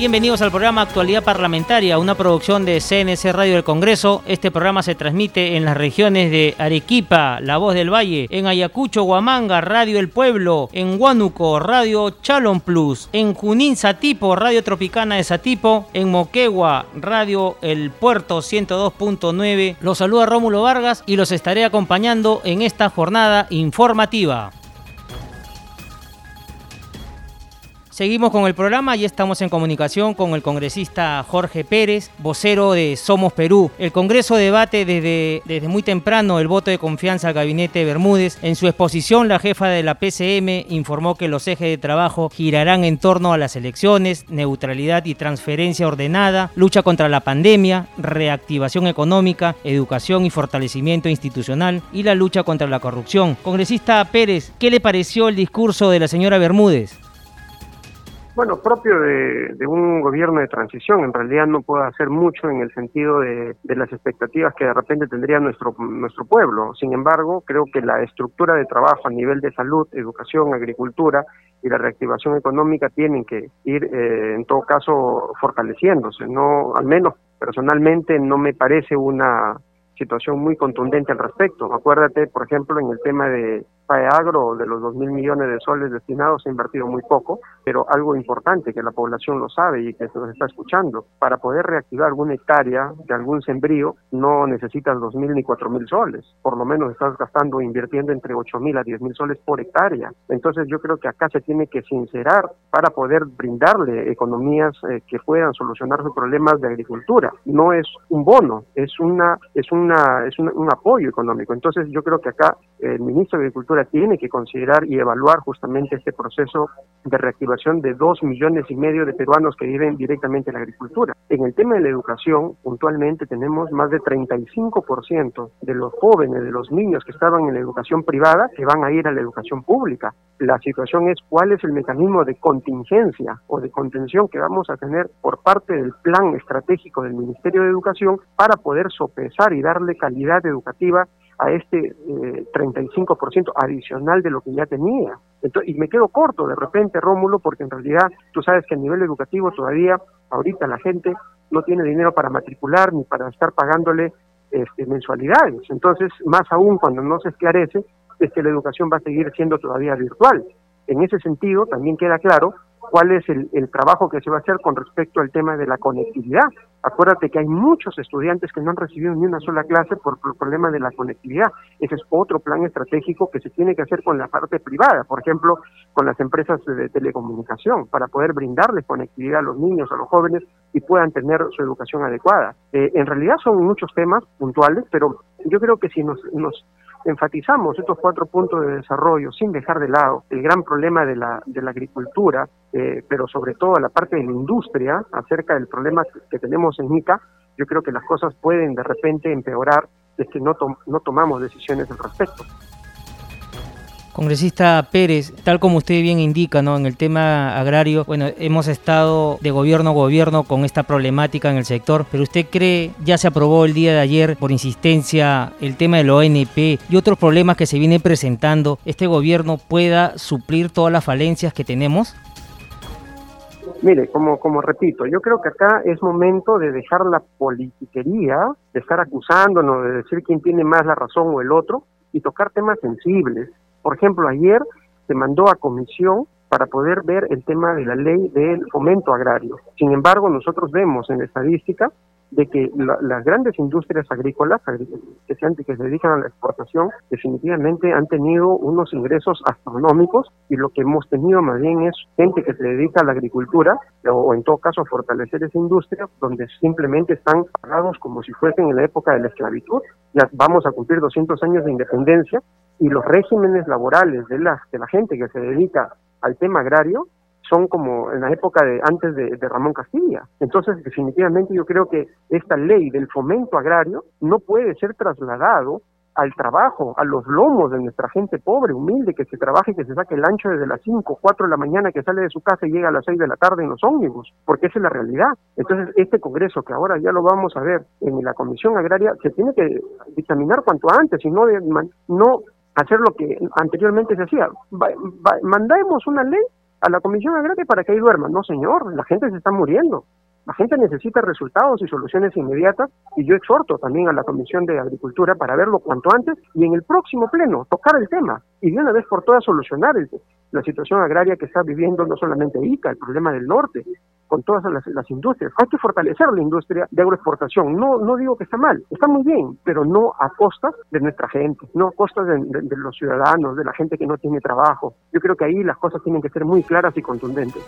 Bienvenidos al programa Actualidad Parlamentaria, una producción de CNC Radio del Congreso. Este programa se transmite en las regiones de Arequipa, La Voz del Valle, en Ayacucho, Huamanga, Radio El Pueblo, en Huánuco, Radio Chalon Plus, en Junín, Satipo, Radio Tropicana de Satipo, en Moquegua, Radio El Puerto 102.9. Los saluda Rómulo Vargas y los estaré acompañando en esta jornada informativa. Seguimos con el programa y estamos en comunicación con el congresista Jorge Pérez, vocero de Somos Perú. El Congreso debate desde, desde muy temprano el voto de confianza al gabinete Bermúdez. En su exposición, la jefa de la PCM informó que los ejes de trabajo girarán en torno a las elecciones, neutralidad y transferencia ordenada, lucha contra la pandemia, reactivación económica, educación y fortalecimiento institucional y la lucha contra la corrupción. Congresista Pérez, ¿qué le pareció el discurso de la señora Bermúdez? Bueno, propio de, un gobierno de transición, en realidad no puede hacer mucho en el sentido de, las expectativas que de repente tendría nuestro, nuestro pueblo. Sin embargo, creo que la estructura de trabajo a nivel de salud, educación, agricultura y la reactivación económica tienen que ir, eh, en todo caso, fortaleciéndose. No, al menos personalmente no me parece una situación muy contundente al respecto. Acuérdate, por ejemplo, en el tema de Agro, de los dos mil millones de soles destinados, se ha invertido muy poco, pero algo importante que la población lo sabe y que se nos está escuchando. Para poder reactivar alguna hectárea de algún sembrío, no necesitas dos mil ni cuatro mil soles. Por lo menos estás gastando, invirtiendo entre ocho mil a diez mil soles por hectárea. Entonces yo creo que acá se tiene que sincerar para poder brindarle economías eh, que puedan solucionar sus problemas de agricultura. No es un bono, es una es una es un apoyo económico. Entonces yo creo que acá el ministro de Agricultura tiene que considerar y evaluar justamente este proceso de reactivación de dos millones y medio de peruanos que viven directamente en la agricultura. En el tema de la educación, puntualmente tenemos más de 35% de los jóvenes, de los niños que estaban en la educación privada, que van a ir a la educación pública. La situación es cuál es el mecanismo de contingencia o de contención que vamos a tener por parte del plan estratégico del Ministerio de Educación para poder sopesar y darle calidad educativa a este eh, 35% adicional de lo que ya tenía. y me quedo corto de repente, Rómulo, porque en realidad tú sabes que a nivel educativo todavía ahorita la gente no tiene dinero para matricular ni para estar pagándole este, mensualidades. Entonces, más aún cuando no se esclarece, es que la educación va a seguir siendo todavía virtual. En ese sentido, también queda claro cuál es el, trabajo que se va a hacer con respecto al tema de la conectividad. Acuérdate que hay muchos estudiantes que no han recibido ni una sola clase por, el problema de la conectividad. Ese es otro plan estratégico que se tiene que hacer con la parte privada, por ejemplo, con las empresas de telecomunicación, para poder brindarles conectividad a los niños, a los jóvenes y puedan tener su educación adecuada. Eh, en realidad son muchos temas puntuales, pero yo creo que si nos, nos enfatizamos estos cuatro puntos de desarrollo sin dejar de lado el gran problema de la, de la agricultura, eh, pero sobre todo la parte de la industria acerca del problema que, tenemos en ICA, yo creo que las cosas pueden de repente empeorar es que no, no tomamos decisiones al respecto. Congresista Pérez, tal como usted bien indica, ¿no? En el tema agrario, bueno, hemos estado de gobierno a gobierno con esta problemática en el sector, pero usted cree, ya se aprobó el día de ayer por insistencia el tema del ONP y otros problemas que se vienen presentando, ¿este gobierno pueda suplir todas las falencias que tenemos? Mire, como, como repito, yo creo que acá es momento de dejar la politiquería, de estar acusándonos, de decir quién tiene más la razón o el otro, y tocar temas sensibles. Por ejemplo, ayer se mandó a comisión para poder ver el tema de la ley del fomento agrario. Sin embargo, nosotros vemos en la estadística de que las grandes industrias agrícolas que se, que se dedican a la exportación definitivamente han tenido unos ingresos astronómicos y lo que hemos tenido más bien es gente que se dedica a la agricultura o, en todo caso fortalecer esa industria donde simplemente están pagados como si fuesen en la época de la esclavitud. Ya vamos a cumplir 200 años de independencia y los regímenes laborales de la, de la gente que se dedica al tema agrario son como en la época de antes de, Ramón Castilla. Entonces, definitivamente yo creo que esta ley del fomento agrario no puede ser trasladado al trabajo, a los lomos de nuestra gente pobre, humilde, que se trabaja y que se saque el ancho desde las 5, 4 de la mañana, que sale de su casa y llega a las 6 de la tarde en los ómnibus, porque esa es la realidad. Entonces, este Congreso, que ahora ya lo vamos a ver en la Comisión Agraria, se tiene que dictaminar cuanto antes y no, no hacer lo que anteriormente se hacía. mandemos una ley a la Comisión Agraria para que ahí duerma. No, señor, la gente se está muriendo. La gente necesita resultados y soluciones inmediatas y yo exhorto también a la Comisión de Agricultura para verlo cuanto antes y en el próximo pleno tocar el tema y de una vez por todas solucionar la situación agraria que está viviendo no solamente ICA, el problema del norte, con todas las, industrias. Hay que fortalecer la industria de agroexportación. No, no digo que está mal, está muy bien, pero no a costa de nuestra gente, no a costa de los ciudadanos, de la gente que no tiene trabajo. Yo creo que ahí las cosas tienen que ser muy claras y contundentes.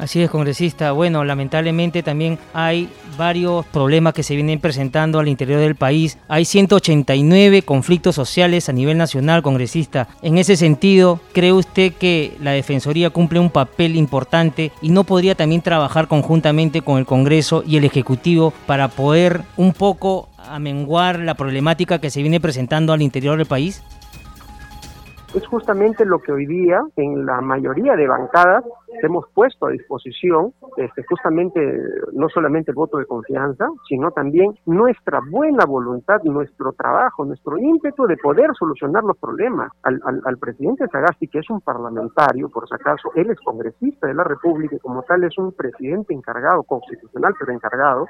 Así es, congresista. Bueno, lamentablemente también hay varios problemas que se vienen presentando al interior del país. Hay 189 conflictos sociales a nivel nacional, congresista. En ese sentido, ¿cree usted que la Defensoría cumple un papel importante y no podría también trabajar conjuntamente con el Congreso y el Ejecutivo para poder un poco amenguar la problemática que se viene presentando al interior del país? Es justamente lo que hoy día en la mayoría de bancadas hemos puesto a disposición, este, justamente no solamente el voto de confianza, sino también nuestra buena voluntad, nuestro trabajo, nuestro ímpetu de poder solucionar los problemas. Al, presidente Sagasti, que es un parlamentario, por si acaso, él es congresista de la República y como tal es un presidente encargado, constitucional, pero encargado,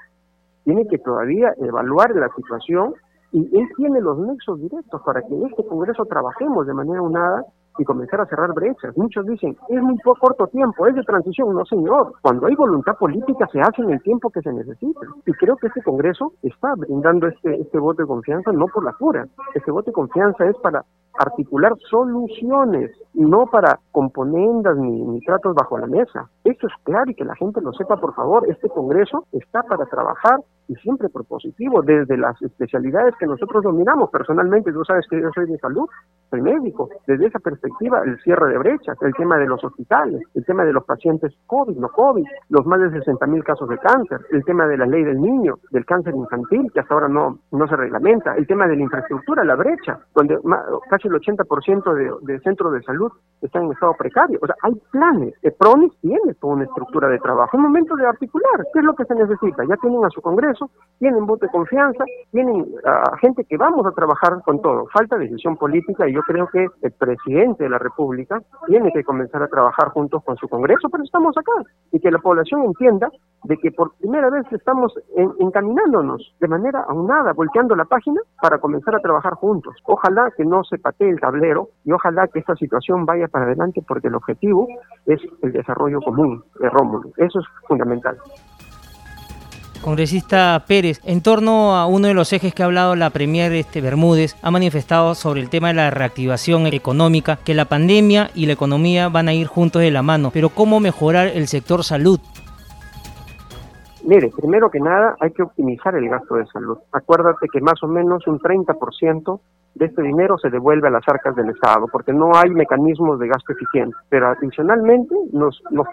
tiene que todavía evaluar la situación y él tiene los nexos directos para que en este Congreso trabajemos de manera unada y comenzar a cerrar brechas. Muchos dicen, es muy corto tiempo, es de transición. No, señor. Cuando hay voluntad política se hace en el tiempo que se necesita. Y creo que este Congreso está brindando este, este voto de confianza no por la cura. Este voto de confianza es para articular soluciones, no para componendas ni, ni, tratos bajo la mesa. Eso es claro y que la gente lo sepa, por favor. Este Congreso está para trabajar y siempre propositivo desde las especialidades que nosotros dominamos. Personalmente, tú sabes que yo soy de salud, soy médico. Desde esa perspectiva, el cierre de brechas, el tema de los hospitales, el tema de los pacientes COVID, no COVID, los más de 60 mil casos de cáncer, el tema de la ley del niño, del cáncer infantil, que hasta ahora no, no se reglamenta, el tema de la infraestructura, la brecha, donde casi el 80% de, de centros de salud están en estado precario. O sea, hay planes. El PRONIS tiene toda una estructura de trabajo. Un momento de articular. ¿Qué es lo que se necesita? Ya tienen a su Congreso, tienen voto de confianza, tienen a gente que vamos a trabajar con todo. Falta decisión política y yo creo que el presidente de la República tiene que comenzar a trabajar juntos con su Congreso, pero estamos acá. Y que la población entienda de que por primera vez estamos encaminándonos de manera aunada, volteando la página para comenzar a trabajar juntos. Ojalá que no se patee el tablero y ojalá que esta situación vaya para adelante porque el objetivo es el desarrollo común de Rómulo. Eso es fundamental. Congresista Pérez, en torno a uno de los ejes que ha hablado la Premier este, Bermúdez, ha manifestado sobre el tema de la reactivación económica, que la pandemia y la economía van a ir juntos de la mano, pero ¿cómo mejorar el sector salud? Mire, primero que nada hay que optimizar el gasto de salud. Acuérdate que más o menos un 30% de este dinero se devuelve a las arcas del Estado, porque no hay mecanismos de gasto eficiente. Pero adicionalmente nos, nos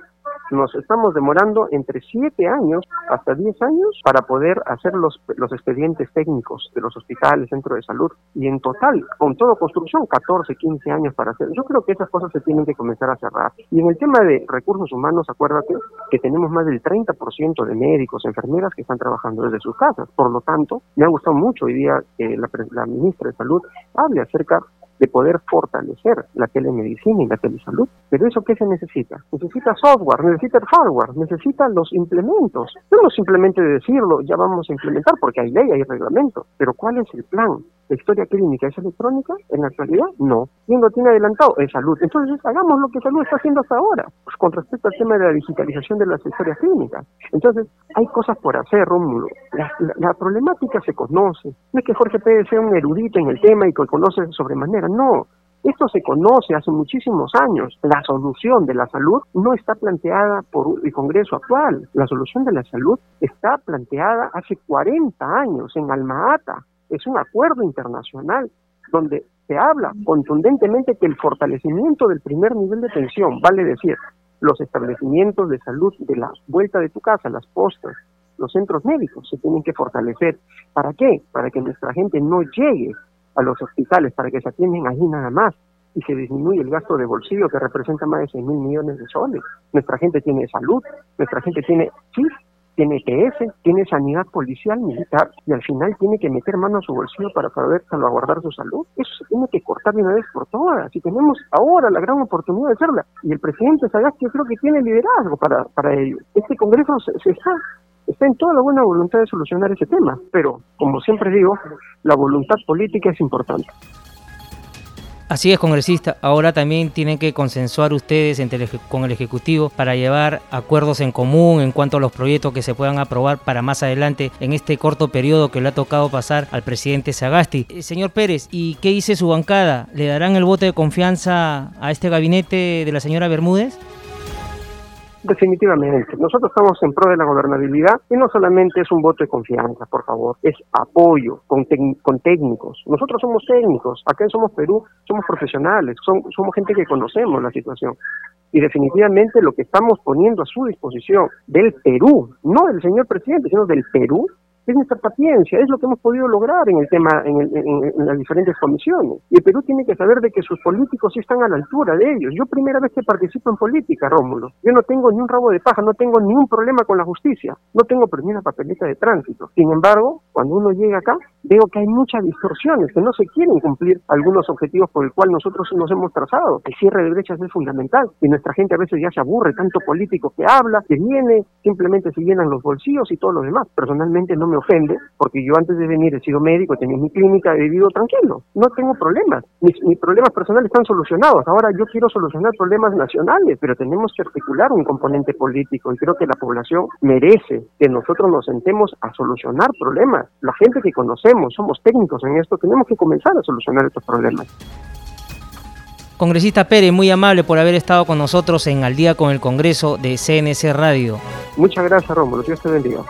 nos estamos demorando entre 7 años hasta 10 años para poder hacer los, los expedientes técnicos de los hospitales, centros de salud, y en total, con todo construcción, 14, 15 años para hacer. Yo creo que esas cosas se tienen que comenzar a cerrar. Y en el tema de recursos humanos, acuérdate que tenemos más del 30% de médicos, enfermeras que están trabajando desde sus casas. Por lo tanto, me ha gustado mucho hoy día que la, la ministra de Salud hable acerca de poder fortalecer la telemedicina y la telesalud. Pero eso qué se necesita? Necesita software, necesita hardware, necesita los implementos. No simplemente decirlo, ya vamos a implementar porque hay ley, hay reglamento, pero ¿cuál es el plan? ¿La historia clínica es electrónica? En la actualidad, no. ¿Quién lo tiene adelantado? Es salud. Entonces, hagamos lo que salud está haciendo hasta ahora, pues, con respecto al tema de la digitalización de las historias clínicas. Entonces, hay cosas por hacer, Rómulo. La, problemática se conoce. No es que Jorge Pérez sea un erudito en el tema y que conoce sobremanera, no. Esto se conoce hace muchísimos años. La solución de la salud no está planteada por el Congreso actual. La solución de la salud está planteada hace 40 años en Alma Ata es un acuerdo internacional donde se habla contundentemente que el fortalecimiento del primer nivel de pensión, vale decir, los establecimientos de salud de la vuelta de tu casa, las postas, los centros médicos se tienen que fortalecer. ¿Para qué? Para que nuestra gente no llegue a los hospitales, para que se atiendan allí nada más y se disminuye el gasto de bolsillo que representa más de 6 mil millones de soles. Nuestra gente tiene salud, nuestra gente tiene, sí, tiene EPS, tiene sanidad policial, militar, y al final tiene que meter mano a su bolsillo para poder salvaguardar su salud. Eso tiene que cortar de una vez por todas. Y tenemos ahora la gran oportunidad de hacerla. Y el presidente Sagasti yo creo que tiene liderazgo para, para ello. Este Congreso se, se está está en toda la buena voluntad de solucionar ese tema, pero como siempre digo, la voluntad política es importante. Así es, congresista. Ahora también tienen que consensuar ustedes con el Ejecutivo para llevar acuerdos en común en cuanto a los proyectos que se puedan aprobar para más adelante en este corto periodo que le ha tocado pasar al presidente Sagasti. Eh, señor Pérez, ¿y qué dice su bancada? ¿Le darán el voto de confianza a este gabinete de la señora Bermúdez? Definitivamente. Nosotros estamos en pro de la gobernabilidad y no solamente es un voto de confianza, por favor, es apoyo con, con técnicos. Nosotros somos técnicos, acá en Somos Perú somos profesionales, somos gente que conocemos la situación. Y definitivamente lo que estamos poniendo a su disposición del Perú, no del señor presidente, sino del Perú, es nuestra paciencia, es lo que hemos podido lograr en el tema, en, en, las diferentes comisiones. Y el Perú tiene que saber de que sus políticos sí están a la altura de ellos. Yo primera vez que participo en política, Rómulo, yo no tengo ni un rabo de paja, no tengo ni un problema con la justicia, no tengo ni una papeleta de tránsito. Sin embargo, cuando uno llega acá, veo que hay muchas distorsiones, que no se quieren cumplir algunos objetivos por el cual nosotros nos hemos trazado. El cierre de brechas es fundamental y nuestra gente a veces ya se aburre, tanto político que habla, que viene, simplemente se llenan los bolsillos y todo lo demás. Personalmente no me ofende, porque yo antes de venir he sido médico, he tenido mi clínica, he vivido tranquilo, no tengo problemas, mis, problemas personales están solucionados, ahora yo quiero solucionar problemas nacionales, pero tenemos que articular un componente político y creo que la población merece que nosotros nos sentemos a solucionar problemas. La gente que conocemos, somos técnicos en esto, tenemos que comenzar a solucionar estos problemas. Congresista Pérez, muy amable por haber estado con nosotros en Al día con el Congreso de CNC Radio. Muchas gracias, Rómulo. Dios te bendiga.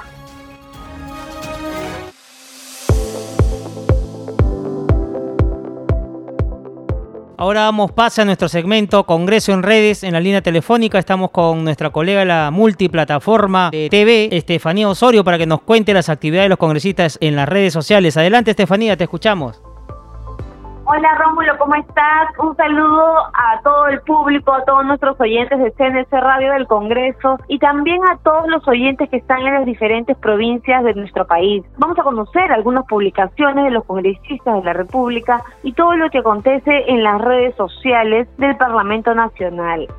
Ahora damos paso a nuestro segmento Congreso en Redes. En la línea telefónica estamos con nuestra colega de la multiplataforma de TV, Estefanía Osorio, para que nos cuente las actividades de los congresistas en las redes sociales. Adelante, Estefanía, te escuchamos. Hola Rómulo, ¿cómo estás? Un saludo a todo el público, a todos nuestros oyentes de CNC Radio del Congreso y también a todos los oyentes que están en las diferentes provincias de nuestro país. Vamos a conocer algunas publicaciones de los congresistas de la República y todo lo que acontece en las redes sociales del Parlamento Nacional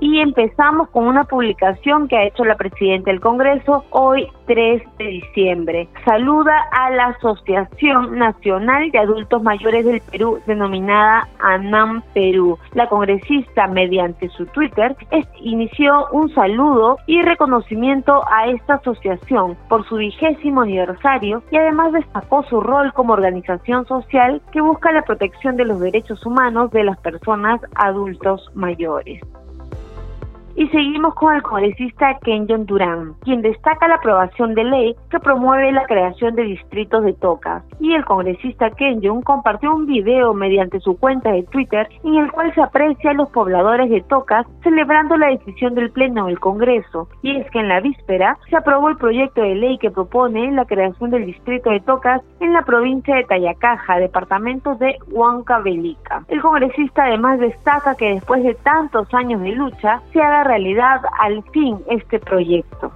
y empezamos con una publicación que ha hecho la presidenta del Congreso hoy 3 de diciembre. Saluda a la Asociación Nacional de Adultos Mayores del Perú, denominada ANAM Perú. La congresista, mediante su Twitter, inició un saludo y reconocimiento a esta asociación por su vigésimo aniversario y además destacó su rol como organización social que busca la protección de los derechos humanos de las personas adultos mayores. Y seguimos con el congresista Kenyon Durán, quien destaca la aprobación de ley que promueve la creación de distritos de tocas. Y el congresista Kenyon compartió un video mediante su cuenta de Twitter en el cual se aprecia a los pobladores de tocas celebrando la decisión del Pleno del Congreso. Y es que en la víspera se aprobó el proyecto de ley que propone la creación del distrito de tocas en la provincia de Tayacaja, departamento de Huancavelica. El congresista además destaca que después de tantos años de lucha se ha realidad al fin este proyecto.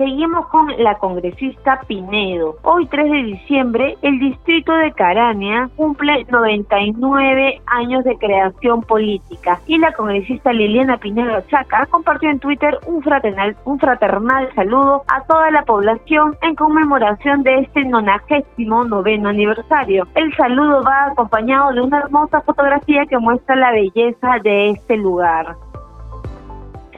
Seguimos con la congresista Pinedo. Hoy 3 de diciembre, el distrito de Carania cumple 99 años de creación política y la congresista Liliana Pinedo Chaca compartió en Twitter un fraternal, un fraternal saludo a toda la población en conmemoración de este 99 noveno aniversario. El saludo va acompañado de una hermosa fotografía que muestra la belleza de este lugar.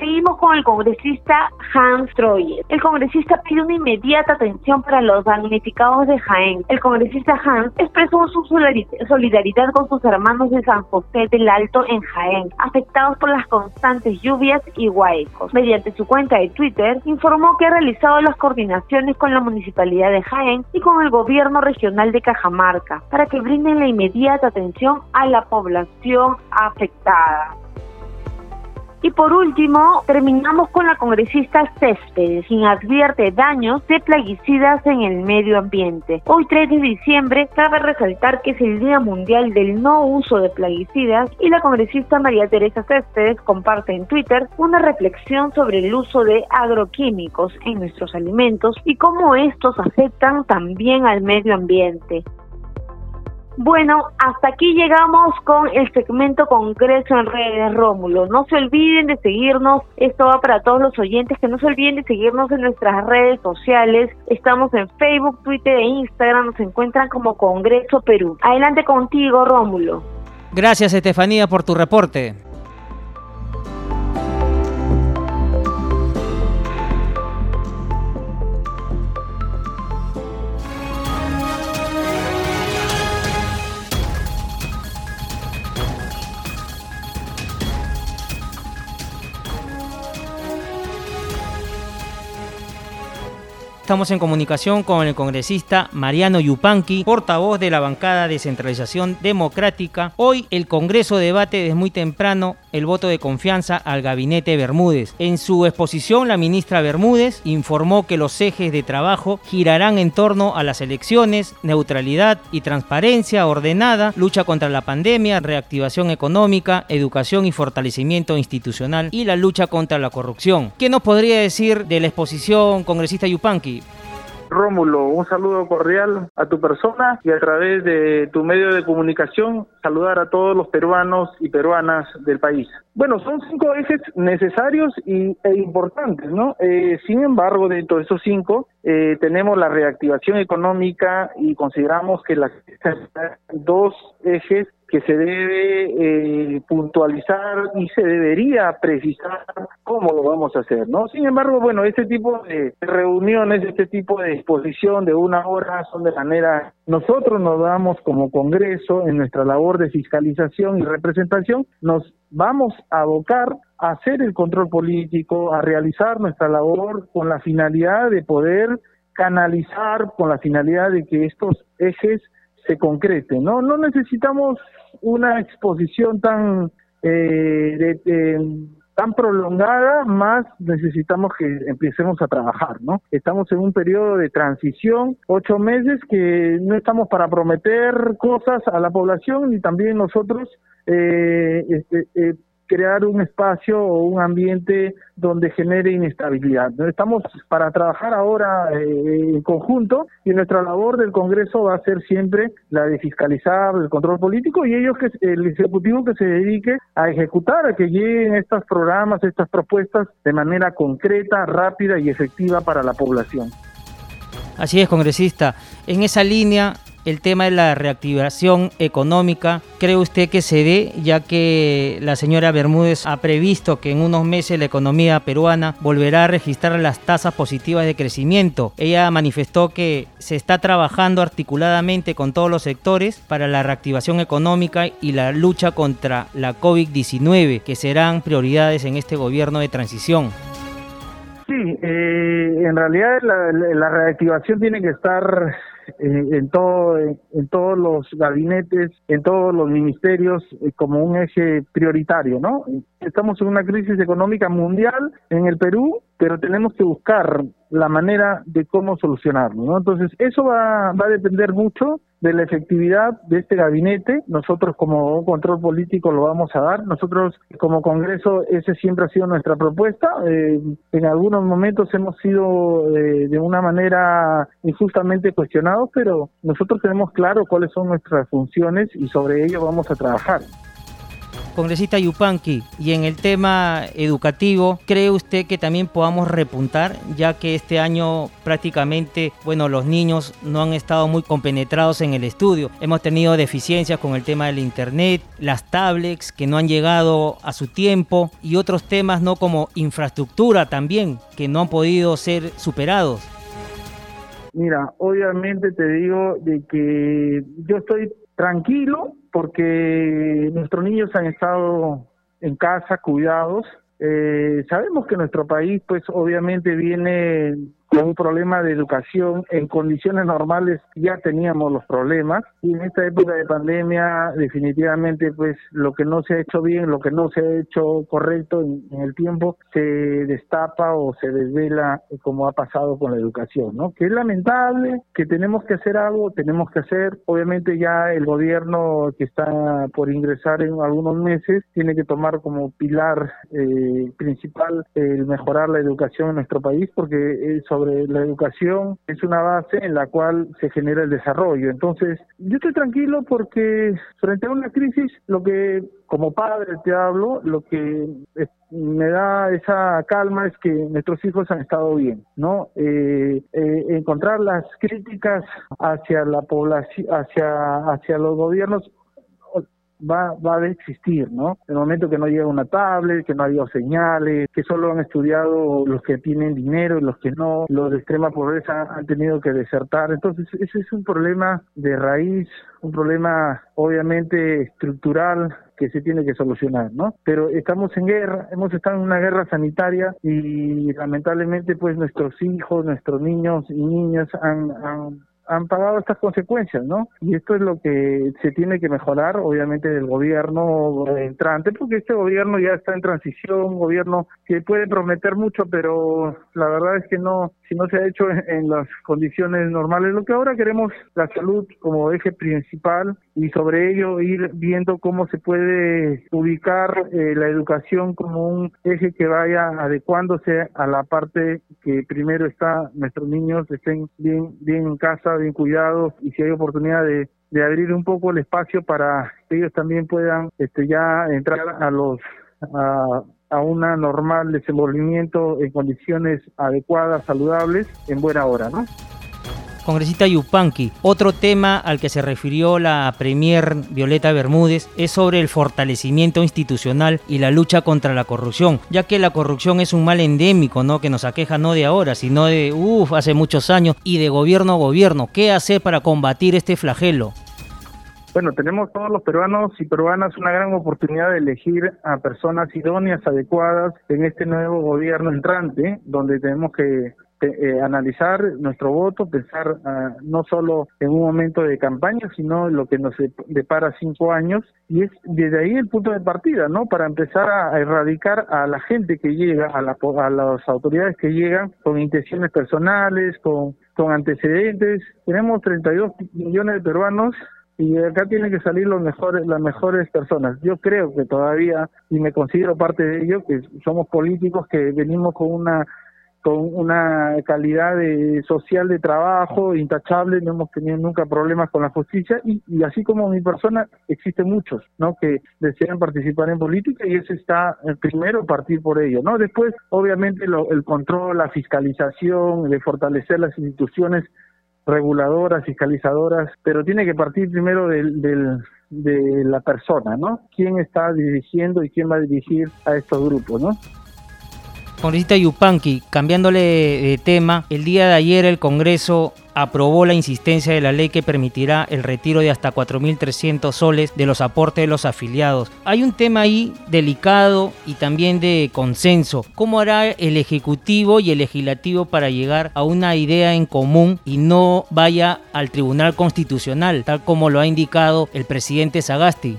Seguimos con el congresista Hans Troyer. El congresista pide una inmediata atención para los damnificados de Jaén. El congresista Hans expresó su solidaridad con sus hermanos de San José del Alto en Jaén, afectados por las constantes lluvias y huaicos. Mediante su cuenta de Twitter, informó que ha realizado las coordinaciones con la municipalidad de Jaén y con el gobierno regional de Cajamarca para que brinden la inmediata atención a la población afectada. Y por último, terminamos con la congresista Céspedes, quien advierte daños de plaguicidas en el medio ambiente. Hoy 3 de diciembre cabe resaltar que es el Día Mundial del No Uso de Plaguicidas y la congresista María Teresa Céspedes comparte en Twitter una reflexión sobre el uso de agroquímicos en nuestros alimentos y cómo estos afectan también al medio ambiente. Bueno, hasta aquí llegamos con el segmento Congreso en redes, Rómulo. No se olviden de seguirnos, esto va para todos los oyentes, que no se olviden de seguirnos en nuestras redes sociales. Estamos en Facebook, Twitter e Instagram, nos encuentran como Congreso Perú. Adelante contigo, Rómulo. Gracias, Estefanía, por tu reporte. Estamos en comunicación con el congresista Mariano Yupanqui, portavoz de la bancada de Centralización Democrática. Hoy el Congreso debate desde muy temprano el voto de confianza al gabinete Bermúdez. En su exposición, la ministra Bermúdez informó que los ejes de trabajo girarán en torno a las elecciones, neutralidad y transparencia ordenada, lucha contra la pandemia, reactivación económica, educación y fortalecimiento institucional y la lucha contra la corrupción. ¿Qué nos podría decir de la exposición, congresista Yupanqui? Rómulo, un saludo cordial a tu persona y a través de tu medio de comunicación saludar a todos los peruanos y peruanas del país. Bueno, son cinco ejes necesarios y, e importantes, ¿no? Eh, sin embargo, de todos esos cinco, eh, tenemos la reactivación económica y consideramos que las dos ejes que se debe eh, puntualizar y se debería precisar cómo lo vamos a hacer, ¿no? Sin embargo, bueno, este tipo de reuniones, este tipo de exposición de una hora son de manera, nosotros nos damos como Congreso en nuestra labor de fiscalización y representación, nos vamos a abocar a hacer el control político, a realizar nuestra labor con la finalidad de poder canalizar, con la finalidad de que estos ejes se concreten, ¿no? No necesitamos una exposición tan eh, tan prolongada, más necesitamos que empecemos a trabajar, ¿no? Estamos en un periodo de transición, ocho meses, que no estamos para prometer cosas a la población ni también nosotros eh, este, eh, crear un espacio o un ambiente donde genere inestabilidad. Estamos para trabajar ahora eh, en conjunto y nuestra labor del Congreso va a ser siempre la de fiscalizar el control político y ellos que el ejecutivo que se dedique a ejecutar, a que lleguen estos programas, estas propuestas de manera concreta, rápida y efectiva para la población. Así es, congresista. En esa línea, el tema de la reactivación económica, ¿cree usted que se dé, ya que la señora Bermúdez ha previsto que en unos meses la economía peruana volverá a registrar las tasas positivas de crecimiento? Ella manifestó que se está trabajando articuladamente con todos los sectores para la reactivación económica y la lucha contra la COVID-19, que serán prioridades en este gobierno de transición. Sí, eh, en realidad la reactivación tiene que estar en, todo, en, todos los gabinetes, en todos los ministerios eh, como un eje prioritario, ¿no? Estamos en una crisis económica mundial en el Perú, pero tenemos que buscar la manera de cómo solucionarlo, ¿no? Entonces, eso va, va a depender mucho de la efectividad de este gabinete. Nosotros como control político lo vamos a dar. Nosotros como Congreso, ese siempre ha sido nuestra propuesta. Eh, en algunos momentos hemos sido eh, de una manera injustamente cuestionados, pero nosotros tenemos claro cuáles son nuestras funciones y sobre ello vamos a trabajar. Congresista Yupanqui, y en el tema educativo, ¿cree usted que también podamos repuntar, ya que este año prácticamente, bueno, los niños no han estado muy compenetrados en el estudio? Hemos tenido deficiencias con el tema del Internet, las tablets que no han llegado a su tiempo y otros temas, ¿no? Como infraestructura también, que no han podido ser superados. Mira, obviamente te digo de que yo estoy tranquilo porque nuestros niños han estado en casa, cuidados. Eh, sabemos que nuestro país, pues obviamente viene con un problema de educación. En condiciones normales ya teníamos los problemas y en esta época de pandemia definitivamente pues lo que no se ha hecho bien, lo que no se ha hecho correcto en, el tiempo se destapa o se desvela como ha pasado con la educación, ¿no? Que es lamentable, que tenemos que hacer algo, tenemos que hacer. Obviamente ya el gobierno que está por ingresar en algunos meses tiene que tomar como pilar eh, principal el mejorar la educación en nuestro país porque eh, sobre la educación es una base en la cual se genera el desarrollo. Entonces, yo estoy tranquilo porque frente a una crisis, lo que como padre te hablo, lo que me da esa calma es que nuestros hijos han estado bien, ¿no? Eh, eh, encontrar las críticas hacia la población, hacia, hacia los gobiernos va, va a existir, ¿no? El momento que no llega una tablet, que no haya señales, que solo han estudiado los que tienen dinero y los que no, los de extrema pobreza han tenido que desertar. Entonces, ese es un problema de raíz, un problema obviamente estructural que se tiene que solucionar, ¿no? Pero estamos en guerra, hemos estado en una guerra sanitaria y lamentablemente pues nuestros hijos, nuestros niños y niñas han, han han pagado estas consecuencias, ¿no? Y esto es lo que se tiene que mejorar, obviamente, del gobierno entrante, porque este gobierno ya está en transición, un gobierno que puede prometer mucho, pero la verdad es que no, si no se ha hecho en, las condiciones normales. Lo que ahora queremos, la salud como eje principal y sobre ello ir viendo cómo se puede ubicar eh, la educación como un eje que vaya adecuándose a la parte que primero está nuestros niños estén bien en casa bien cuidados y si hay oportunidad de, de abrir un poco el espacio para que ellos también puedan este ya entrar a los a, a un normal desenvolvimiento en condiciones adecuadas, saludables, en buena hora, ¿no? Congresista Yupanqui, otro tema al que se refirió la Premier Violeta Bermúdez es sobre el fortalecimiento institucional y la lucha contra la corrupción, ya que la corrupción es un mal endémico, ¿no? Que nos aqueja no de ahora, sino de, uff, hace muchos años y de gobierno a gobierno. ¿Qué hacer para combatir este flagelo? Bueno, tenemos todos los peruanos y peruanas una gran oportunidad de elegir a personas idóneas, adecuadas en este nuevo gobierno entrante, donde tenemos que eh, analizar nuestro voto, pensar ah, no solo en un momento de campaña, sino en lo que nos depara cinco años, y es desde ahí el punto de partida, ¿no? Para empezar a, erradicar a la gente que llega, a, la, a las autoridades que llegan con intenciones personales, con, con antecedentes. Tenemos 32 millones de peruanos y acá tienen que salir los mejores las mejores personas. Yo creo que todavía y me considero parte de ello que somos políticos que venimos con una con una calidad de, social de trabajo intachable, no hemos tenido nunca problemas con la justicia y, y, así como mi persona existen muchos, ¿no? Que desean participar en política y ese está el primero partir por ello, ¿no? Después, obviamente, lo, el control, la fiscalización, de fortalecer las instituciones reguladoras, fiscalizadoras, pero tiene que partir primero del, del de la persona, ¿no? ¿Quién está dirigiendo y quién va a dirigir a estos grupos, ¿no? Congresista Yupanqui, cambiándole de tema, el día de ayer el Congreso aprobó la insistencia de la ley que permitirá el retiro de hasta 4.300 soles de los aportes de los afiliados. Hay un tema ahí delicado y también de consenso. ¿Cómo hará el Ejecutivo y el Legislativo para llegar a una idea en común y no vaya al Tribunal Constitucional, tal como lo ha indicado el presidente Sagasti?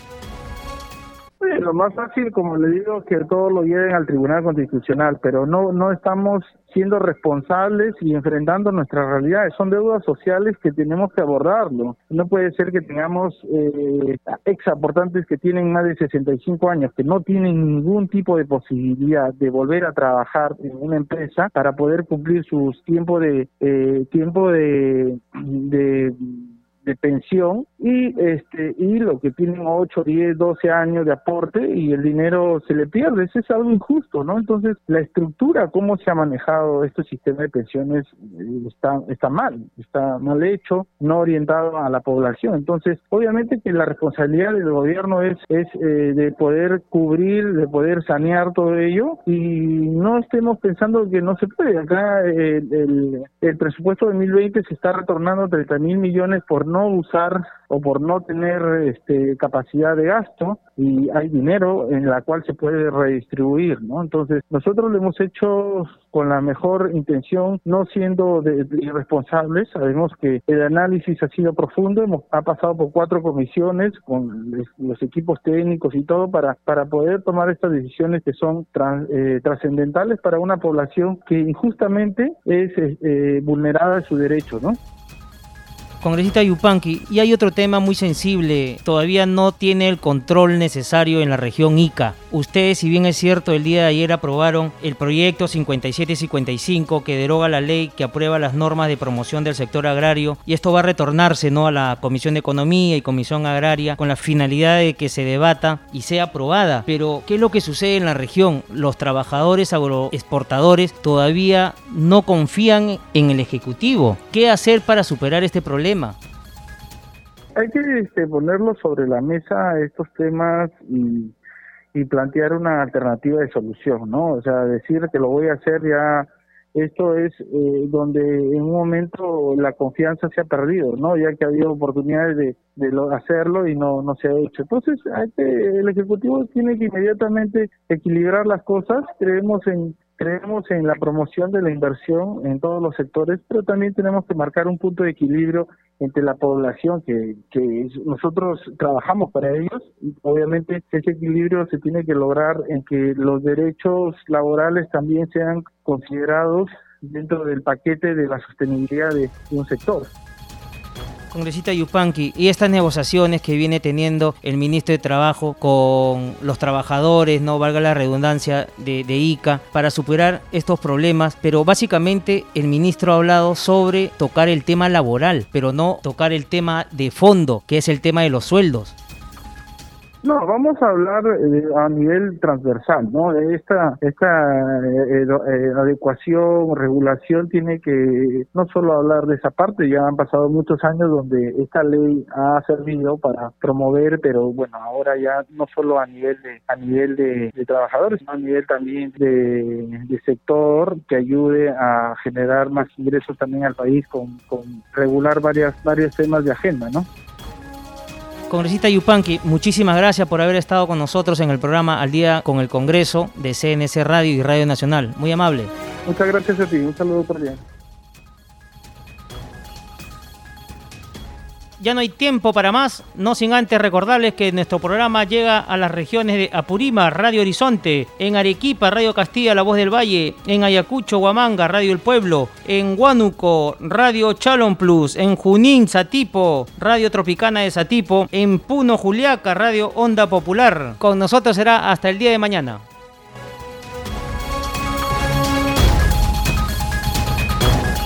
Lo más fácil, como le digo, que todo lo lleven al Tribunal Constitucional, pero no no estamos siendo responsables y enfrentando nuestras realidades. Son deudas sociales que tenemos que abordarlo. No puede ser que tengamos eh, ex aportantes que tienen más de 65 años, que no tienen ningún tipo de posibilidad de volver a trabajar en una empresa para poder cumplir sus tiempos de eh, tiempo de, de de pensión y este y lo que tienen 8, 10, 12 años de aporte y el dinero se le pierde, eso es algo injusto, ¿no? Entonces, la estructura cómo se ha manejado este sistema de pensiones eh, está está mal, está mal hecho, no orientado a la población. Entonces, obviamente que la responsabilidad del gobierno es es eh, de poder cubrir, de poder sanear todo ello y no estemos pensando que no se puede. Acá el, el, el presupuesto de 2020 se está retornando 30 mil millones por no usar o por no tener este, capacidad de gasto y hay dinero en la cual se puede redistribuir, ¿no? Entonces, nosotros lo hemos hecho con la mejor intención, no siendo de, irresponsables. Sabemos que el análisis ha sido profundo, hemos, ha pasado por cuatro comisiones con los equipos técnicos y todo para, para poder tomar estas decisiones que son eh, trascendentales para una población que injustamente es eh, vulnerada en su derecho, ¿no? Congresista Yupanqui, y hay otro tema muy sensible, todavía no tiene el control necesario en la región Ica. Ustedes, si bien es cierto, el día de ayer aprobaron el proyecto 5755 que deroga la ley que aprueba las normas de promoción del sector agrario y esto va a retornarse ¿no? a la Comisión de Economía y Comisión Agraria con la finalidad de que se debata y sea aprobada. Pero, ¿qué es lo que sucede en la región? Los trabajadores agroexportadores todavía no confían en el Ejecutivo. ¿Qué hacer para superar este problema? Hay que este, ponerlo sobre la mesa estos temas y, plantear una alternativa de solución, ¿no? O sea, decir que lo voy a hacer ya, esto es eh, donde en un momento la confianza se ha perdido, ¿no? Ya que ha habido oportunidades de, hacerlo y no, no se ha hecho. Entonces, el Ejecutivo tiene que inmediatamente equilibrar las cosas. Creemos en Creemos en la promoción de la inversión en todos los sectores, pero también tenemos que marcar un punto de equilibrio entre la población que, que nosotros trabajamos para ellos. Obviamente ese equilibrio se tiene que lograr en que los derechos laborales también sean considerados dentro del paquete de la sostenibilidad de un sector congresista Yupanqui, y estas negociaciones que viene teniendo el ministro de Trabajo con los trabajadores, no valga la redundancia, de, de, ICA, para superar estos problemas, pero básicamente el ministro ha hablado sobre tocar el tema laboral, pero no tocar el tema de fondo, que es el tema de los sueldos. No, vamos a hablar eh, a nivel transversal, ¿no? Esta, esta eh, eh, adecuación, regulación tiene que no solo hablar de esa parte, ya han pasado muchos años donde esta ley ha servido para promover, pero bueno, ahora ya no solo a nivel de a nivel de, trabajadores, sino a nivel también de, de, sector que ayude a generar más ingresos también al país con, con regular varias varios temas de agenda, ¿no? Congresista Yupanqui, muchísimas gracias por haber estado con nosotros en el programa Al Día con el Congreso de CNC Radio y Radio Nacional. Muy amable. Muchas gracias a ti. Un saludo cordial. Ya no hay tiempo para más, no sin antes recordarles que nuestro programa llega a las regiones de Apurima, Radio Horizonte, en Arequipa, Radio Castilla, La Voz del Valle, en Ayacucho, Huamanga, Radio El Pueblo, en Huánuco, Radio Chalon Plus, en Junín, Satipo, Radio Tropicana de Satipo, en Puno, Juliaca, Radio Onda Popular. Con nosotros será hasta el día de mañana.